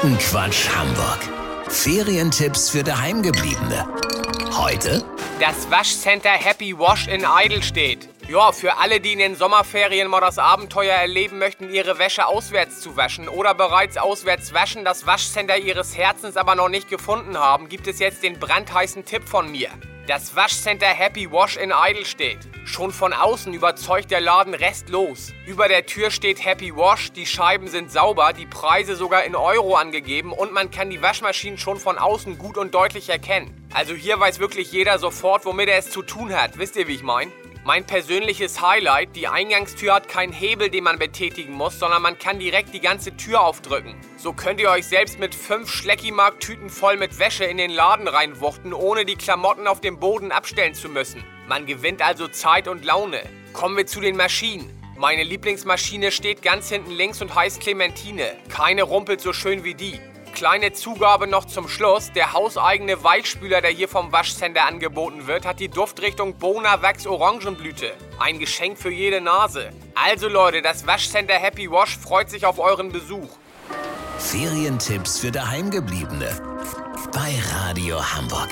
Quotenquatsch Hamburg. Ferientipps für Daheimgebliebene. Heute Das Waschcenter Happy Wash in Eidelstedt. Ja, für alle, die in den Sommerferien mal das Abenteuer erleben möchten, ihre Wäsche auswärts zu waschen oder bereits auswärts waschen, das Waschcenter ihres Herzens aber noch nicht gefunden haben, gibt es jetzt den brandheißen Tipp von mir. Das Waschcenter Happy Wash in Eidelstedt. Schon von außen überzeugt der Laden restlos. Über der Tür steht Happy Wash, die Scheiben sind sauber, die Preise sogar in Euro angegeben und man kann die Waschmaschinen schon von außen gut und deutlich erkennen. Also hier weiß wirklich jeder sofort, womit er es zu tun hat. Wisst ihr, wie ich mein? Mein persönliches Highlight, die Eingangstür hat keinen Hebel, den man betätigen muss, sondern man kann direkt die ganze Tür aufdrücken. So könnt ihr euch selbst mit fünf Schleckimark-Tüten voll mit Wäsche in den Laden reinwuchten, ohne die Klamotten auf dem Boden abstellen zu müssen. Man gewinnt also Zeit und Laune. Kommen wir zu den Maschinen. Meine Lieblingsmaschine steht ganz hinten links und heißt Clementine. Keine rumpelt so schön wie die. Kleine Zugabe noch zum Schluss. Der hauseigene Weichspüler, der hier vom Waschcenter angeboten wird, hat die Duftrichtung Bona Wachs Orangenblüte. Ein Geschenk für jede Nase. Also Leute, das Waschcenter Happy Wash freut sich auf euren Besuch. Ferientipps für Daheimgebliebene. Bei Radio Hamburg.